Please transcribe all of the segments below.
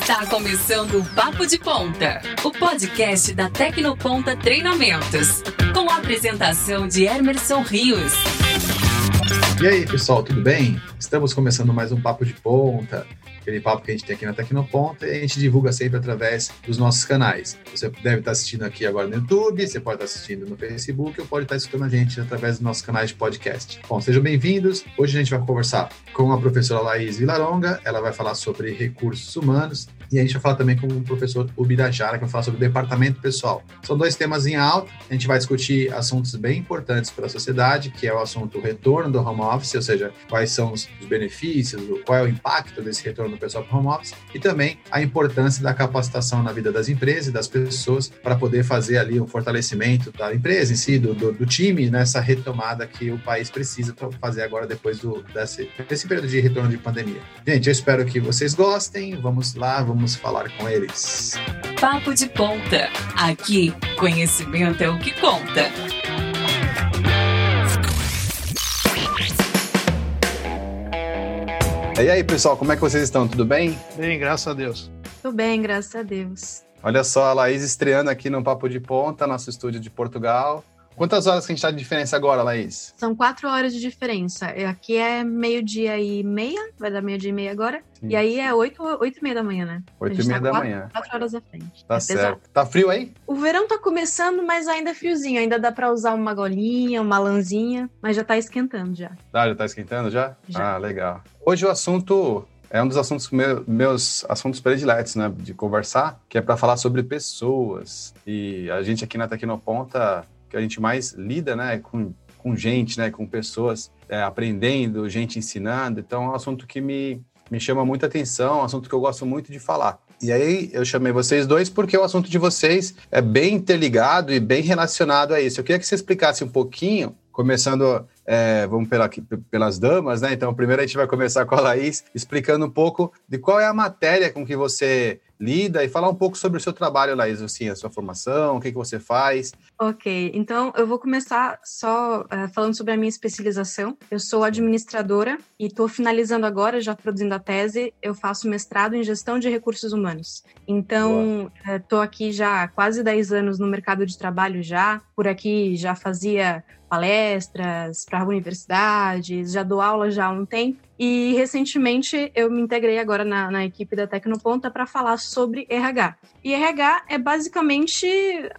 Está começando o Papo de Ponta, o podcast da Tecnoponta Treinamentos, com a apresentação de Emerson Rios. E aí, pessoal, tudo bem? Estamos começando mais um Papo de Ponta aquele papo que a gente tem aqui na Tecnoponta, e a gente divulga sempre através dos nossos canais. Você deve estar assistindo aqui agora no YouTube, você pode estar assistindo no Facebook, ou pode estar escutando a gente através dos nossos canais de podcast. Bom, sejam bem-vindos. Hoje a gente vai conversar com a professora Laís Vilaronga, ela vai falar sobre recursos humanos, e a gente vai falar também com o professor Ubirajara, que vai falar sobre departamento pessoal. São dois temas em alta, a gente vai discutir assuntos bem importantes para a sociedade, que é o assunto retorno do home office, ou seja, quais são os benefícios, qual é o impacto desse retorno do pessoal para home office e também a importância da capacitação na vida das empresas e das pessoas para poder fazer ali um fortalecimento da empresa em si, do, do, do time, nessa retomada que o país precisa fazer agora depois do, desse, desse período de retorno de pandemia. Gente, eu espero que vocês gostem. Vamos lá, vamos falar com eles. Papo de ponta. Aqui, conhecimento é o que conta. E aí, pessoal, como é que vocês estão? Tudo bem? Bem, graças a Deus. Tudo bem, graças a Deus. Olha só, a Laís estreando aqui no Papo de Ponta, nosso estúdio de Portugal. Quantas horas que a gente está de diferença agora, Laís? São quatro horas de diferença. Aqui é meio-dia e meia, vai dar meio-dia e meia agora. Sim. E aí é oito, oito e meia da manhã, né? Oito e meia tá da quatro, manhã. Quatro horas à frente. Tá é certo. Pesado. Tá frio aí? O verão tá começando, mas ainda é friozinho. Ainda dá para usar uma golinha, uma lãzinha, mas já tá esquentando já. Ah, já tá esquentando já? já. Ah, legal. Hoje o assunto é um dos assuntos meu, meus assuntos prediletos, né, de conversar, que é para falar sobre pessoas. E a gente aqui na Tecnoponta que a gente mais lida, né, com, com gente, né, com pessoas é, aprendendo, gente ensinando. Então, é um assunto que me, me chama muita atenção, é um assunto que eu gosto muito de falar. E aí eu chamei vocês dois porque o assunto de vocês é bem interligado e bem relacionado a isso. Eu queria que você explicasse um pouquinho, começando é, vamos pela, pelas damas, né? Então, primeiro a gente vai começar com a Laís, explicando um pouco de qual é a matéria com que você lida e falar um pouco sobre o seu trabalho, Laís, assim, a sua formação, o que, que você faz. Ok, então eu vou começar só uh, falando sobre a minha especialização. Eu sou administradora e estou finalizando agora, já produzindo a tese, eu faço mestrado em gestão de recursos humanos. Então, estou uh, aqui já há quase 10 anos no mercado de trabalho já, por aqui já fazia palestras para universidades, já dou aula já há um tempo. E recentemente eu me integrei agora na, na equipe da Tecnoponta para falar sobre RH. E RH é basicamente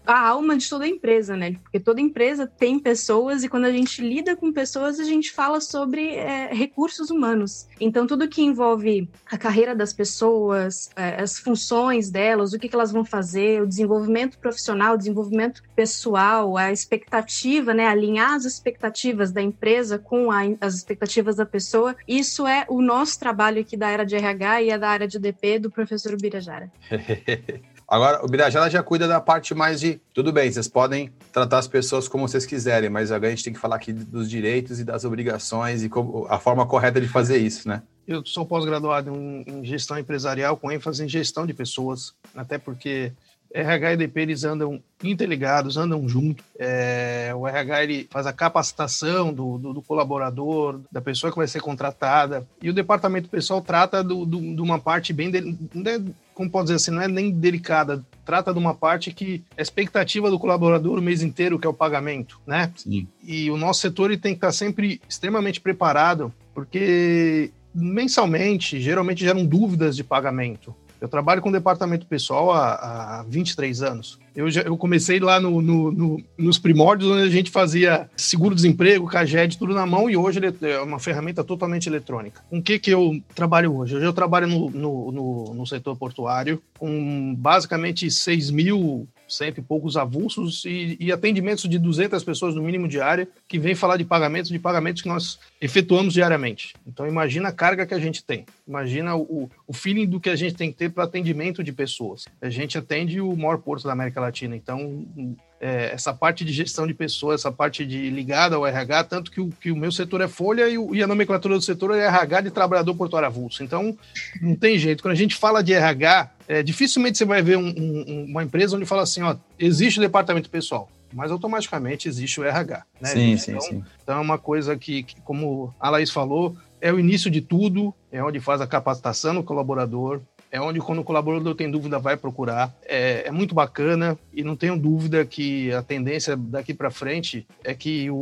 a alma de toda empresa, né? Porque toda empresa tem pessoas e quando a gente lida com pessoas, a gente fala sobre é, recursos humanos. Então, tudo que envolve a carreira das pessoas, é, as funções delas, o que, que elas vão fazer, o desenvolvimento profissional, o desenvolvimento pessoal, a expectativa, né? Alinhar as expectativas da empresa com a, as expectativas da pessoa. Isso é o nosso trabalho aqui da área de RH e a da área de DP do professor Birajara. Agora, o Birajara já cuida da parte mais de tudo bem, vocês podem tratar as pessoas como vocês quiserem, mas agora a gente tem que falar aqui dos direitos e das obrigações e como, a forma correta de fazer isso, né? Eu sou pós-graduado em gestão empresarial com ênfase em gestão de pessoas, até porque RH e DP eles andam interligados, andam juntos. É, o RH ele faz a capacitação do, do, do, colaborador, da pessoa que vai ser contratada, e o departamento pessoal trata de uma parte bem, de, como pode dizer assim, não é nem delicada, trata de uma parte que é a expectativa do colaborador o mês inteiro, que é o pagamento, né? Sim. E o nosso setor ele tem que estar sempre extremamente preparado, porque mensalmente, geralmente geram dúvidas de pagamento. Eu trabalho com departamento pessoal há, há 23 anos. Eu, já, eu comecei lá no, no, no, nos primórdios, onde a gente fazia seguro-desemprego, CAGED, tudo na mão, e hoje é uma ferramenta totalmente eletrônica. Com o que, que eu trabalho hoje? Hoje eu trabalho no, no, no, no setor portuário, com basicamente 6 mil cento e poucos avulsos e, e, atendimentos de 200 pessoas no mínimo diária que vem falar de pagamentos, de pagamentos que nós efetuamos diariamente. Então imagina a carga que a gente tem, imagina o, o feeling do que a gente tem que ter para atendimento de pessoas. A gente atende o maior porto da América Latina, então é, essa parte de gestão de pessoas, essa parte de ligada ao RH, tanto que o, que o meu setor é folha e, o, e, a nomenclatura do setor é RH de trabalhador portuário avulso. Então, não tem jeito. Quando a gente fala de RH, é, dificilmente você vai ver um, um, uma empresa onde fala assim, ó, existe o departamento pessoal mas automaticamente existe o RH. Né? Sim, então, sim, sim. Então é uma coisa que, que, como a Laís falou, é o início de tudo, é onde faz a capacitação do colaborador, é onde quando o colaborador tem dúvida vai procurar. É, é muito bacana e não tenho dúvida que a tendência daqui para frente é que o,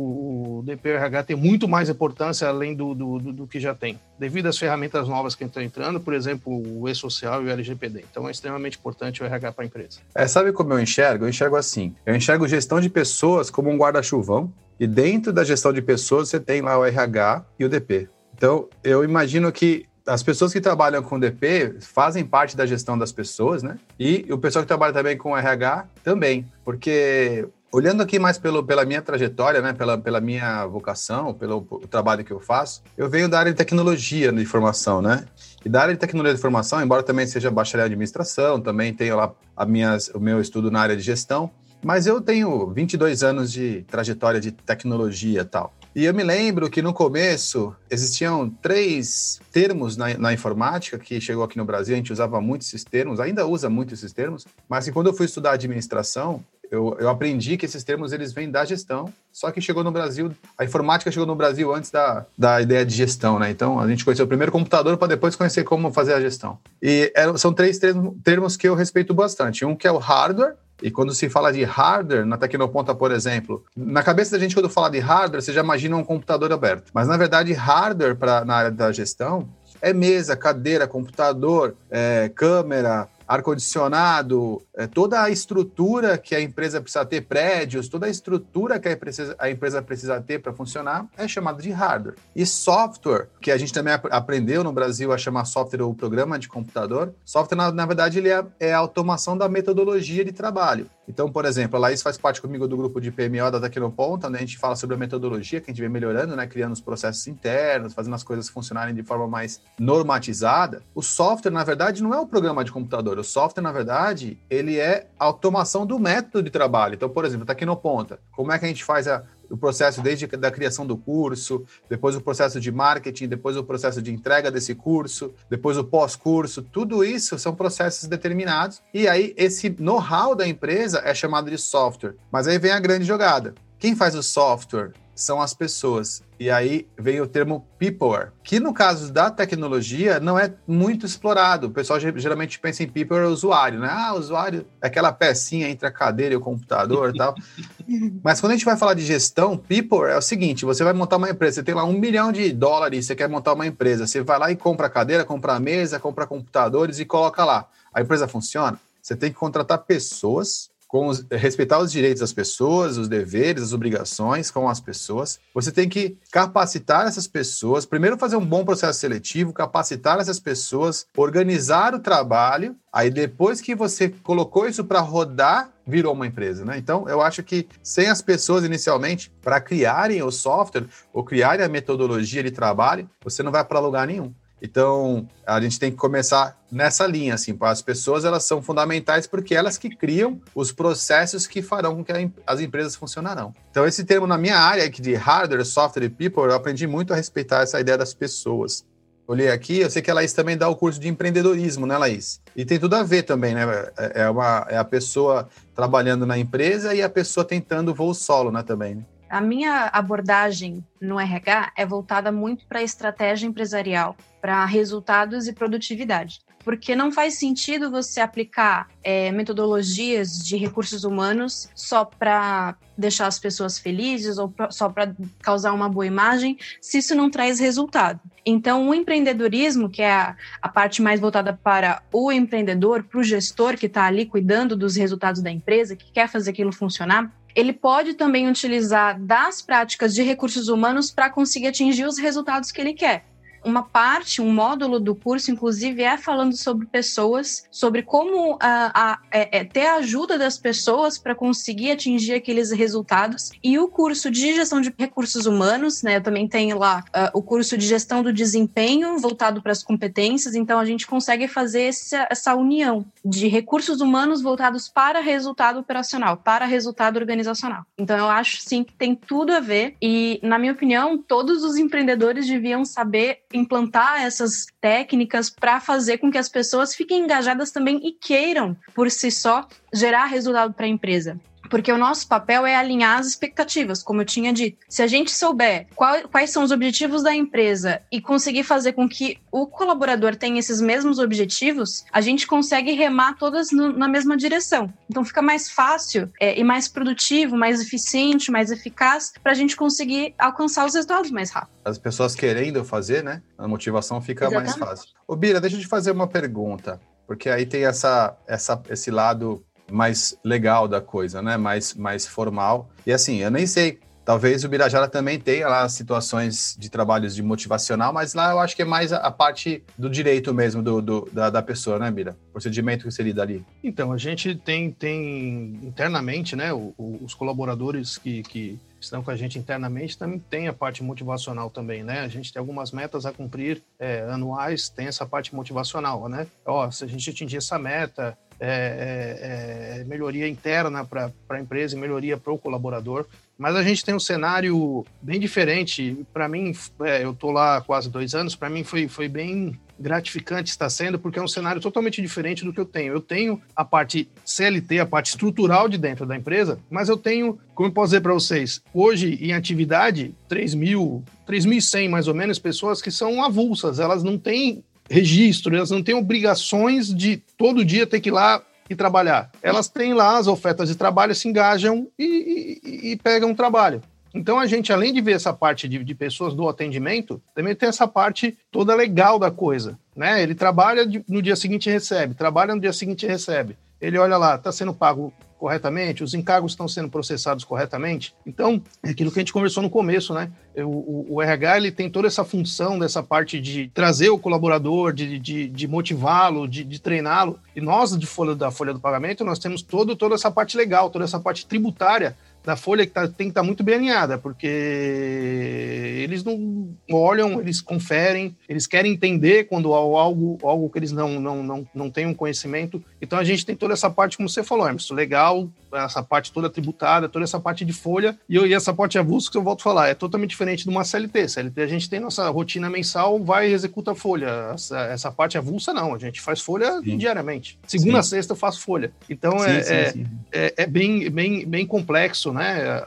o DPRH tem muito mais importância além do, do, do, do que já tem, devido às ferramentas novas que estão entrando, por exemplo, o e-social e o LGPD. Então é extremamente importante o RH para a empresa. É, sabe como eu enxergo? Eu enxergo assim. Eu enxergo gestão de pessoas como um guarda-chuvão e dentro da gestão de pessoas você tem lá o RH e o DP. Então, eu imagino que as pessoas que trabalham com DP fazem parte da gestão das pessoas, né? E o pessoal que trabalha também com RH também, porque olhando aqui mais pelo, pela minha trajetória, né, pela, pela minha vocação, pelo trabalho que eu faço, eu venho da área de tecnologia de informação, né? E da área de tecnologia de informação, embora também seja bacharel em administração, também tenho lá a minhas, o meu estudo na área de gestão, mas eu tenho 22 anos de trajetória de tecnologia e tal. E eu me lembro que no começo existiam três termos na, na, informática que chegou aqui no Brasil, a gente usava muito esses termos, ainda usa muito esses termos, mas quando eu fui estudar administração, eu, eu, aprendi que esses termos eles vêm da gestão, só que chegou no Brasil, a informática chegou no Brasil antes da, da ideia de gestão, né? Então a gente conheceu o primeiro computador para depois conhecer como fazer a gestão. E eram, são três termos que eu respeito bastante. Um que é o hardware, e quando se fala de hardware, na Tecnoponta, por exemplo, na cabeça da gente, quando fala de hardware, você já imagina um computador aberto. Mas, na verdade, hardware pra, na área da gestão é mesa, cadeira, computador, é, câmera, ar-condicionado, é, toda a estrutura que a empresa precisa ter, prédios, toda a estrutura que a empresa, a empresa precisa ter para funcionar é chamada de hardware. E software, que a gente também aprendeu no Brasil a chamar software ou programa de computador, software, na, na verdade, ele é, é a automação da metodologia de trabalho. Então, por exemplo, a Laís faz parte comigo do grupo de PMO da Tecnoponta, né? A gente fala sobre a metodologia que a gente vem melhorando, né? Criando os processos internos, fazendo as coisas funcionarem de forma mais normatizada. O software, na verdade, não é o programa de computador. O software, na verdade, ele é a automação do método de trabalho. Então, por exemplo, tá aqui no Ponta. Como é que a gente faz a, o processo desde da criação do curso, depois o processo de marketing, depois o processo de entrega desse curso, depois o pós-curso, tudo isso são processos determinados. E aí esse know-how da empresa é chamado de software. Mas aí vem a grande jogada. Quem faz o software são as pessoas. E aí vem o termo people, que no caso da tecnologia não é muito explorado. O pessoal geralmente pensa em people usuário, né? Ah, usuário é aquela pecinha entre a cadeira e o computador e tal. Mas quando a gente vai falar de gestão, people é o seguinte: você vai montar uma empresa, você tem lá um milhão de dólares, você quer montar uma empresa, você vai lá e compra a cadeira, compra a mesa, compra computadores e coloca lá. A empresa funciona? Você tem que contratar pessoas com os, respeitar os direitos das pessoas, os deveres, as obrigações com as pessoas. Você tem que capacitar essas pessoas, primeiro fazer um bom processo seletivo, capacitar essas pessoas, organizar o trabalho. Aí depois que você colocou isso para rodar, virou uma empresa, né? Então, eu acho que sem as pessoas inicialmente para criarem o software ou criarem a metodologia de trabalho, você não vai para lugar nenhum. Então, a gente tem que começar nessa linha, assim, as pessoas elas são fundamentais porque elas que criam os processos que farão com que as empresas funcionarão. Então, esse termo na minha área aqui de hardware, software e people, eu aprendi muito a respeitar essa ideia das pessoas. Olhei aqui, eu sei que a Laís também dá o curso de empreendedorismo, né, Laís? E tem tudo a ver também, né? É, é, uma, é a pessoa trabalhando na empresa e a pessoa tentando voo solo, né, também. Né? A minha abordagem no RH é voltada muito para a estratégia empresarial, para resultados e produtividade. Porque não faz sentido você aplicar é, metodologias de recursos humanos só para deixar as pessoas felizes ou pra, só para causar uma boa imagem, se isso não traz resultado. Então, o empreendedorismo, que é a, a parte mais voltada para o empreendedor, para o gestor que está ali cuidando dos resultados da empresa, que quer fazer aquilo funcionar, ele pode também utilizar das práticas de recursos humanos para conseguir atingir os resultados que ele quer uma parte, um módulo do curso, inclusive, é falando sobre pessoas, sobre como a, a é, é, ter a ajuda das pessoas para conseguir atingir aqueles resultados. E o curso de gestão de recursos humanos, né? Eu também tenho lá uh, o curso de gestão do desempenho voltado para as competências, então a gente consegue fazer essa, essa união de recursos humanos voltados para resultado operacional, para resultado organizacional. Então eu acho sim que tem tudo a ver e, na minha opinião, todos os empreendedores deviam saber implantar essas técnicas para fazer com que as pessoas fiquem engajadas também e queiram, por si só, gerar resultado para a empresa. Porque o nosso papel é alinhar as expectativas, como eu tinha dito. Se a gente souber qual, quais são os objetivos da empresa e conseguir fazer com que o colaborador tenha esses mesmos objetivos, a gente consegue remar todas no, na mesma direção. Então fica mais fácil é, e mais produtivo, mais eficiente, mais eficaz para a gente conseguir alcançar os resultados mais rápido. As pessoas querendo fazer, né? A motivação fica Exatamente. mais fácil. Ô, Bira, deixa eu te fazer uma pergunta, porque aí tem essa, essa, esse lado mais legal da coisa, né? Mais, mais formal. E assim, eu nem sei. Talvez o Birajara também tenha lá situações de trabalhos de motivacional, mas lá eu acho que é mais a, a parte do direito mesmo do, do da, da, pessoa, né, Bira? Procedimento que você lida ali. Então, a gente tem, tem internamente, né, o, o, os colaboradores que, que estão com a gente internamente também tem a parte motivacional também, né? A gente tem algumas metas a cumprir é, anuais, tem essa parte motivacional, né? Ó, se a gente atingir essa meta, é, é, é melhoria interna para a empresa e melhoria para o colaborador. Mas a gente tem um cenário bem diferente. Para mim, é, eu estou lá há quase dois anos, para mim foi, foi bem gratificante está sendo, porque é um cenário totalmente diferente do que eu tenho. Eu tenho a parte CLT, a parte estrutural de dentro da empresa, mas eu tenho, como eu posso dizer para vocês, hoje em atividade, 3 mil, 3.100 mais ou menos pessoas que são avulsas, elas não têm registro, elas não têm obrigações de todo dia ter que ir lá e trabalhar. Elas têm lá as ofertas de trabalho, se engajam e, e, e pegam trabalho. Então a gente, além de ver essa parte de, de, pessoas do atendimento, também tem essa parte toda legal da coisa. Né? Ele trabalha no dia seguinte recebe, trabalha no dia seguinte recebe. Ele olha lá, está sendo pago corretamente, os encargos estão sendo processados corretamente. Então, é aquilo que a gente conversou no começo, né? O, o, o RH ele tem toda essa função dessa parte de trazer o colaborador, de, de, de motivá-lo, de, de treiná-lo. E nós, de folha da folha do pagamento, nós temos todo, toda essa parte legal, toda essa parte tributária da Folha que tá, tem que estar tá muito bem alinhada, porque eles não olham, eles conferem, eles querem entender quando há algo, algo que eles não, não, não, não têm um conhecimento. Então a gente tem toda essa parte, como você falou, Emerson, legal, essa parte toda tributada, toda essa parte de folha, e, eu, e essa parte avulso que eu volto a falar, é totalmente diferente de uma CLT. CLT a gente tem nossa rotina mensal, vai e executa a folha. Essa, essa parte avulsa não, a gente faz folha sim. diariamente. Segunda sim. a sexta eu faço folha. Então sim, é, é, é, é, bem, bem, bem complexo, né,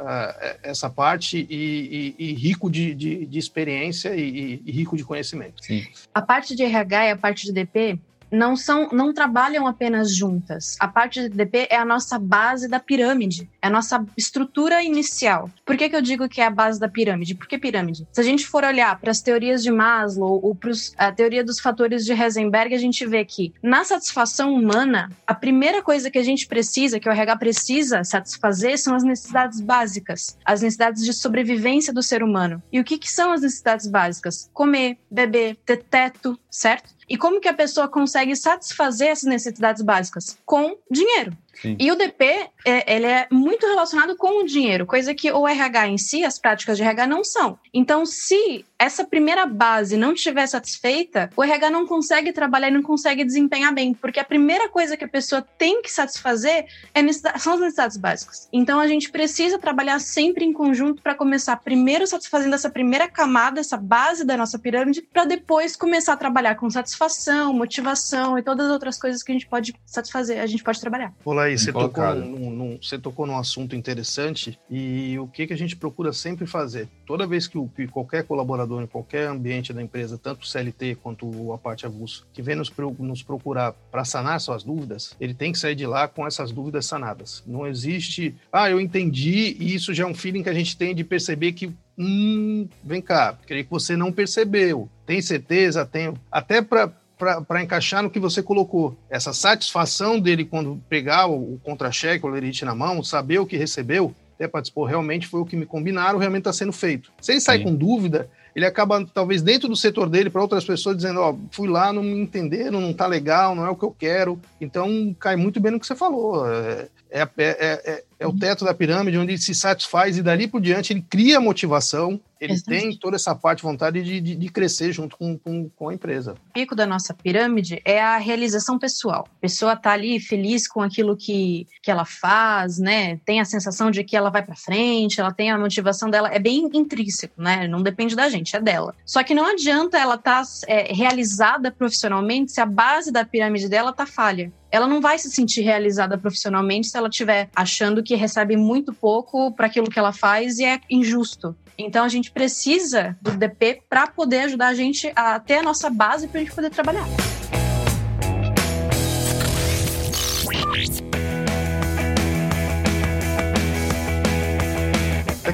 essa parte e, e, e rico de, de, de experiência e, e, rico de conhecimento. A parte de RH e a parte de DP, não são, não trabalham apenas juntas. A parte de DP é a nossa base da pirâmide, é a nossa estrutura inicial. Por que, que eu digo que é a base da pirâmide? Por que pirâmide? Se a gente for olhar para as teorias de Maslow ou para a teoria dos fatores de Heisenberg, a gente vê que na satisfação humana, a primeira coisa que a gente precisa, que o RH precisa satisfazer, são as necessidades básicas, as necessidades de sobrevivência do ser humano. E o que, que são as necessidades básicas? Comer, beber, ter teto, certo? E como que a pessoa consegue satisfazer essas necessidades básicas? Com dinheiro. Sim. E o DP, é, ele é muito relacionado com o dinheiro, coisa que o RH em si, as práticas de RH não são. Então, se essa primeira base não estiver satisfeita, o RH não consegue trabalhar e não consegue desempenhar bem, porque a primeira coisa que a pessoa tem que satisfazer é são as necessidades básicas. Então, a gente precisa trabalhar sempre em conjunto para começar primeiro satisfazendo essa primeira camada, essa base da nossa pirâmide, para depois começar a trabalhar com satisfação, motivação e todas as outras coisas que a gente pode satisfazer, a gente pode trabalhar. Olá, aí, você tocou, num, num, você tocou num assunto interessante e o que, que a gente procura sempre fazer? Toda vez que, o, que qualquer colaborador em qualquer ambiente da empresa, tanto o CLT quanto a parte avulso, que vem nos, nos procurar para sanar suas dúvidas, ele tem que sair de lá com essas dúvidas sanadas. Não existe, ah, eu entendi, e isso já é um feeling que a gente tem de perceber que Hum, vem cá, creio que você não percebeu. Tem certeza? Tenho. Até para para encaixar no que você colocou. Essa satisfação dele quando pegar o, o contra-cheque, o lerite na mão, saber o que recebeu, até para dispor, realmente foi o que me combinaram, realmente está sendo feito. Se ele sai Sim. com dúvida, ele acaba, talvez, dentro do setor dele, para outras pessoas, dizendo: Ó, oh, fui lá, não me entenderam, não está legal, não é o que eu quero. Então, cai muito bem no que você falou. É, é, é, é, é o teto da pirâmide onde ele se satisfaz e dali por diante ele cria motivação, ele Exatamente. tem toda essa parte, vontade de, de, de crescer junto com, com, com, a empresa. O pico da nossa pirâmide é a realização pessoal. A pessoa está ali feliz com aquilo que, que ela faz, né? Tem a sensação de que ela vai para frente, ela tem a motivação dela, é bem intrínseco, né? Não depende da gente, é dela. Só que não adianta ela estar tá, é, realizada profissionalmente se a base da pirâmide dela tá falha. ela não vai se sentir realizada profissionalmente se ela estiver achando que recebe muito pouco para aquilo que ela faz e é injusto. Então a gente precisa do DP para poder ajudar a gente a ter a nossa base para a gente poder trabalhar.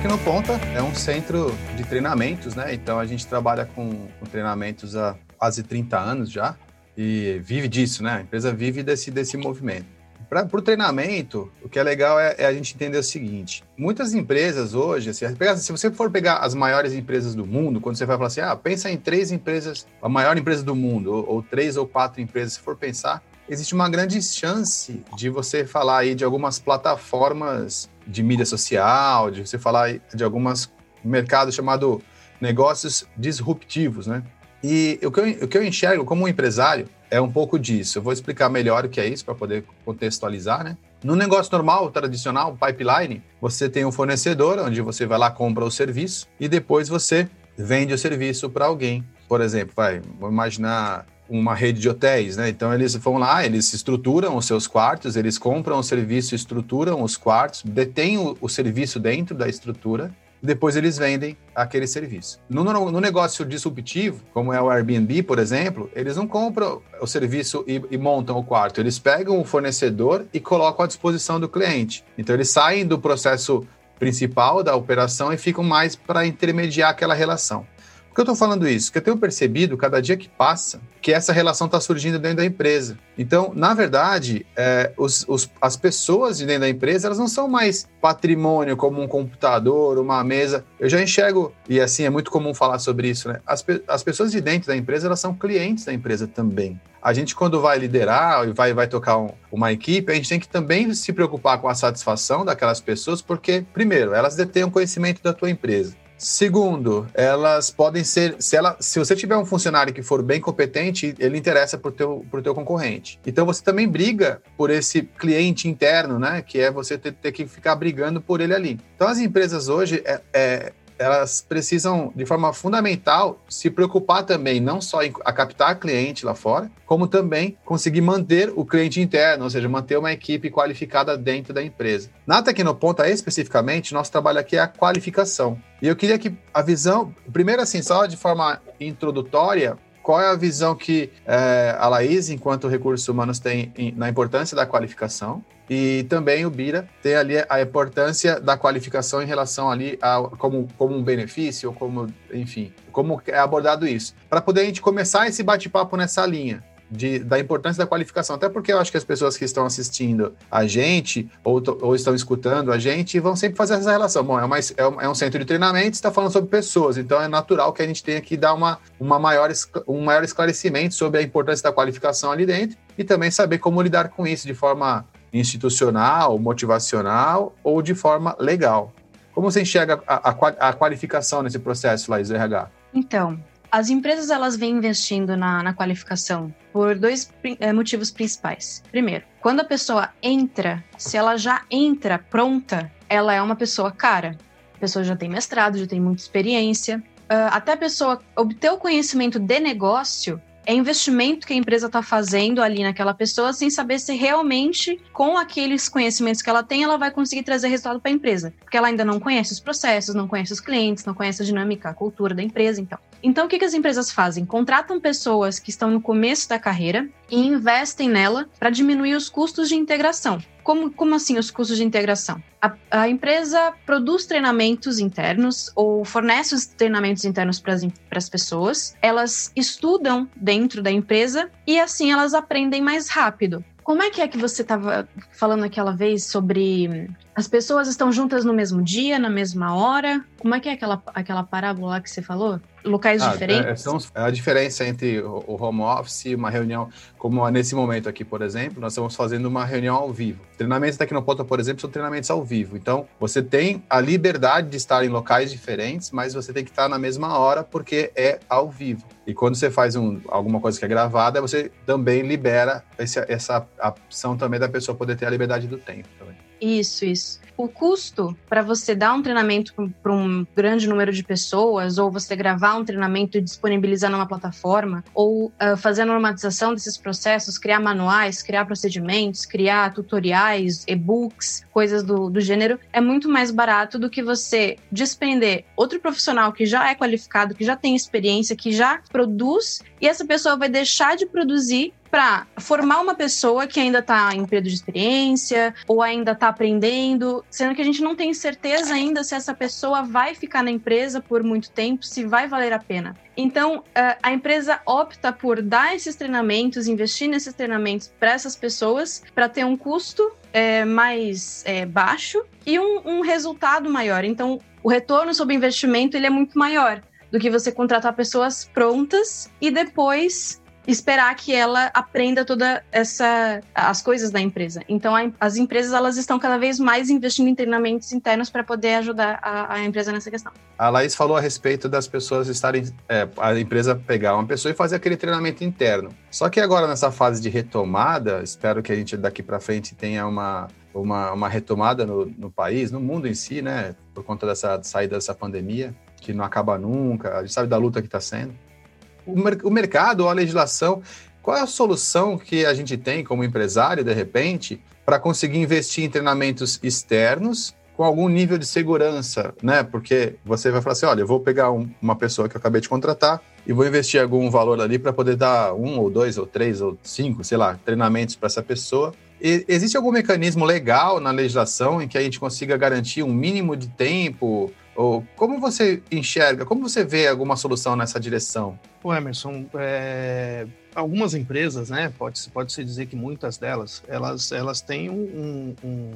Tecnoponta é um centro de treinamentos, né? Então a gente trabalha com, com treinamentos há quase 30 anos já e vive disso, né? A empresa vive desse, desse movimento. Para o treinamento, o que é legal é, é, a gente entender o seguinte: muitas empresas hoje, assim, se você for pegar as maiores empresas do mundo, quando você vai falar assim, ah, pensa em três empresas, a maior empresa do mundo, ou, ou três ou quatro empresas, se for pensar, existe uma grande chance de você falar aí de algumas plataformas de mídia social, de você falar de algumas mercados chamado negócios disruptivos, né? E o que, eu, o que eu enxergo como empresário é um pouco disso. Eu vou explicar melhor o que é isso para poder contextualizar, né? No negócio normal, tradicional, pipeline, você tem um fornecedor onde você vai lá, compra o serviço e depois você vende o serviço para alguém. Por exemplo, vai, vou imaginar uma rede de hotéis, né? Então eles vão lá, eles estruturam os seus quartos, eles compram o serviço, estruturam os quartos, detêm o, o serviço dentro da estrutura depois eles vendem aquele serviço. No, no, no, negócio disruptivo, como é o Airbnb, por exemplo, eles não compram o serviço e, e, montam o quarto, eles pegam o fornecedor e colocam à disposição do cliente. Então eles saem do processo principal da operação e ficam mais para intermediar aquela relação. Por que eu estou falando isso? Porque eu tenho percebido, cada dia que passa, que essa relação está surgindo dentro da empresa. Então, na verdade, é, os, os, as pessoas de dentro da empresa, elas não são mais patrimônio como um computador, uma mesa. Eu já enxergo, e assim, é muito comum falar sobre isso, né? As, as pessoas de dentro da empresa, elas são clientes da empresa também. A gente, quando vai liderar e vai, vai tocar um, uma equipe, a gente tem que também se preocupar com a satisfação daquelas pessoas, porque, primeiro, elas detêm o conhecimento da tua empresa. Segundo, elas podem ser, se, ela, se você tiver um funcionário que for bem competente, ele interessa para o teu, teu concorrente. Então você também briga por esse cliente interno, né? Que é você ter, ter que ficar brigando por ele ali. Então as empresas hoje é, é elas precisam, de forma fundamental, se preocupar também, não só em captar cliente lá fora, como também conseguir manter o cliente interno, ou seja, manter uma equipe qualificada dentro da empresa. Na Tecnoponta, especificamente, nosso trabalho aqui é a qualificação. E eu queria que a visão, primeiro assim, só de forma introdutória, qual é a visão que é, a Laís, enquanto recursos humanos, tem na importância da qualificação? E também o Bira tem ali a importância da qualificação em relação ali a como, como um benefício, ou como, enfim, como é abordado isso. Para poder a gente começar esse bate-papo nessa linha de, da importância da qualificação. Até porque eu acho que as pessoas que estão assistindo a gente ou, ou estão escutando a gente vão sempre fazer essa relação. Bom, é, uma, é, um, é um centro de treinamento, está falando sobre pessoas, então é natural que a gente tenha que dar uma, uma maior, um maior esclarecimento sobre a importância da qualificação ali dentro e também saber como lidar com isso de forma institucional, motivacional ou de forma legal. Como você enxerga a, a, a qualificação nesse processo, Laís RH? Então, as empresas elas vêm investindo na, na qualificação por dois é, motivos principais. Primeiro, quando a pessoa entra, se ela já entra pronta, ela é uma pessoa cara. A pessoa já tem mestrado, já tem muita experiência. Uh, até a pessoa obter o conhecimento de negócio, é investimento que a empresa está fazendo ali naquela pessoa sem saber se realmente, com aqueles conhecimentos que ela tem, ela vai conseguir trazer resultado para a empresa. Porque ela ainda não conhece os processos, não conhece os clientes, não conhece a dinâmica, a cultura da empresa, então. Então, o que, que as empresas fazem? Contratam pessoas que estão no começo da carreira e investem nela para diminuir os custos de integração. Como, como assim os custos de integração? A, a empresa produz treinamentos internos ou fornece os treinamentos internos para as pessoas, elas estudam dentro da empresa e assim elas aprendem mais rápido. Como é que é que você estava falando aquela vez sobre as pessoas estão juntas no mesmo dia, na mesma hora? Como é que é aquela, aquela parábola que você falou? Locais ah, diferentes? É, são a diferença entre o home office e uma reunião, como nesse momento aqui, por exemplo, nós estamos fazendo uma reunião ao vivo. Treinamentos da Tecnoponta, por exemplo, são treinamentos ao vivo. Então, você tem a liberdade de estar em locais diferentes, mas você tem que estar na mesma hora porque é ao vivo. E quando você faz um, alguma coisa que é gravada, você também libera esse, essa opção também da pessoa poder ter a liberdade do tempo também. Isso, isso. O custo para você dar um treinamento para um grande número de pessoas, ou você gravar um treinamento e disponibilizar numa plataforma, ou uh, fazer a normatização desses processos, criar manuais, criar procedimentos, criar tutoriais, e-books, coisas do, do gênero, é muito mais barato do que você despender outro profissional que já é qualificado, que já tem experiência, que já produz, e essa pessoa vai deixar de produzir para formar uma pessoa que ainda está em período de experiência ou ainda está aprendendo, sendo que a gente não tem certeza ainda se essa pessoa vai ficar na empresa por muito tempo, se vai valer a pena. Então, eh, a empresa opta por dar esses treinamentos, investir nesses treinamentos para essas pessoas, para ter um custo é, mais é, baixo e um, um resultado maior. Então, o retorno sobre investimento ele é muito maior do que você contratar pessoas prontas e depois esperar que ela aprenda toda essa as coisas da empresa. Então a, as empresas elas estão cada vez mais investindo em treinamentos internos para poder ajudar a, a, empresa nessa questão. A Laís falou a respeito das pessoas estarem é, a empresa pegar uma pessoa e fazer aquele treinamento interno. Só que agora nessa fase de retomada, espero que a gente daqui para frente tenha uma uma, uma retomada no, no país, no mundo em si, né, por conta dessa saída dessa pandemia que não acaba nunca. A gente sabe da luta que está sendo o, mer o mercado ou a legislação, qual é a solução que a gente tem como empresário, de repente, para conseguir investir em treinamentos externos com algum nível de segurança, né? Porque você vai falar assim, olha, eu vou pegar um, uma pessoa que eu acabei de contratar e vou investir algum valor ali para poder dar um ou dois ou três ou cinco, sei lá, treinamentos para essa pessoa. E existe algum mecanismo legal na legislação em que a gente consiga garantir um mínimo de tempo ou como você enxerga, como você vê alguma solução nessa direção? O Emerson, é, algumas empresas, né, pode-se pode -se dizer que muitas delas, elas, elas têm um, um,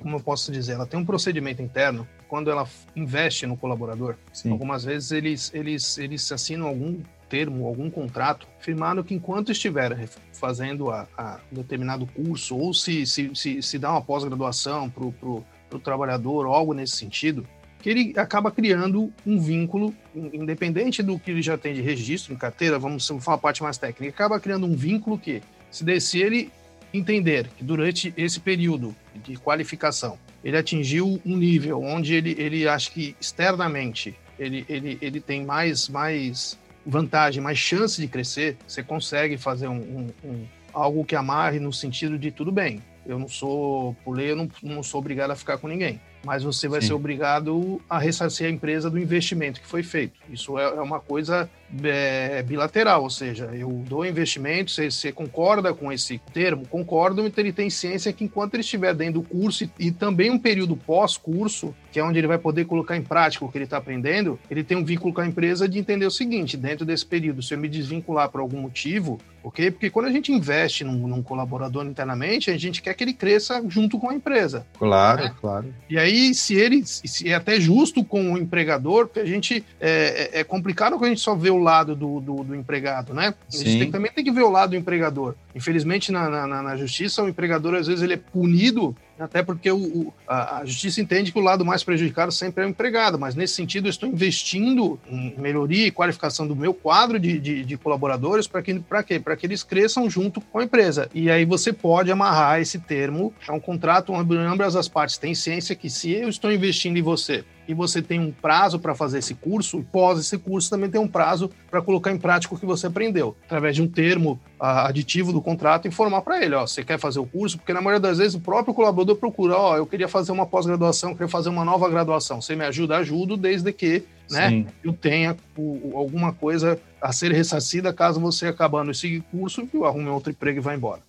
como eu posso dizer, ela tem um procedimento interno quando ela investe no colaborador. Sim. Algumas vezes eles, eles, eles assinam algum termo, algum contrato, firmando que enquanto estiver fazendo a, a determinado curso ou se, se, se, se dá uma pós-graduação para o trabalhador ou algo nesse sentido, que ele acaba criando um vínculo, independente do que ele já tem de registro em carteira, vamos falar a parte mais técnica, acaba criando um vínculo que, se, se ele entender que durante esse período de qualificação ele atingiu um nível onde ele, ele acha que externamente ele, ele, ele tem mais, mais vantagem, mais chance de crescer, você consegue fazer um, um, um algo que amarre no sentido de tudo bem. Eu não sou, pulei, eu não, não sou obrigado a ficar com ninguém mas você vai Sim. ser obrigado a ressarcir a empresa do investimento que foi feito. Isso é, é uma coisa é, bilateral, ou seja, eu dou investimento, você, você, concorda com esse termo? Concordo, então ele tem ciência que enquanto ele estiver dentro do curso e, e também um período pós-curso, que é onde ele vai poder colocar em prática o que ele está aprendendo, ele tem um vínculo com a empresa de entender o seguinte: dentro desse período, se eu me desvincular por algum motivo, ok? Porque quando a gente investe num, num colaborador internamente, a gente quer que ele cresça junto com a empresa. Claro, né? claro. E aí, se ele se é até justo com o empregador, porque a gente é, é, é complicado quando a gente só vê o lado do, do, do empregado, né? A gente tem, também tem que ver o lado do empregador. Infelizmente, na, na, na justiça, o empregador às vezes ele é punido até porque o, o, a, a, justiça entende que o lado mais prejudicado sempre é o empregado, mas nesse sentido eu estou investindo em melhoria e qualificação do meu quadro de, de, de colaboradores para que, quê? Para que eles cresçam junto com a empresa. E aí você pode amarrar esse termo, é um contrato onde ambas as partes têm ciência que se eu estou investindo em você e você tem um prazo para fazer esse curso, e pós esse curso também tem um prazo para colocar em prática o que você aprendeu, através de um termo uh, aditivo do contrato, informar para ele, ó, você quer fazer o curso, porque na maioria das vezes o próprio colaborador procura, ó, eu queria fazer uma pós-graduação, queria fazer uma nova graduação, você me ajuda, ajudo, desde que, né, Sim. eu tenha o, alguma coisa a ser ressarcida caso você acabando esse curso, arrume outro emprego e vá embora.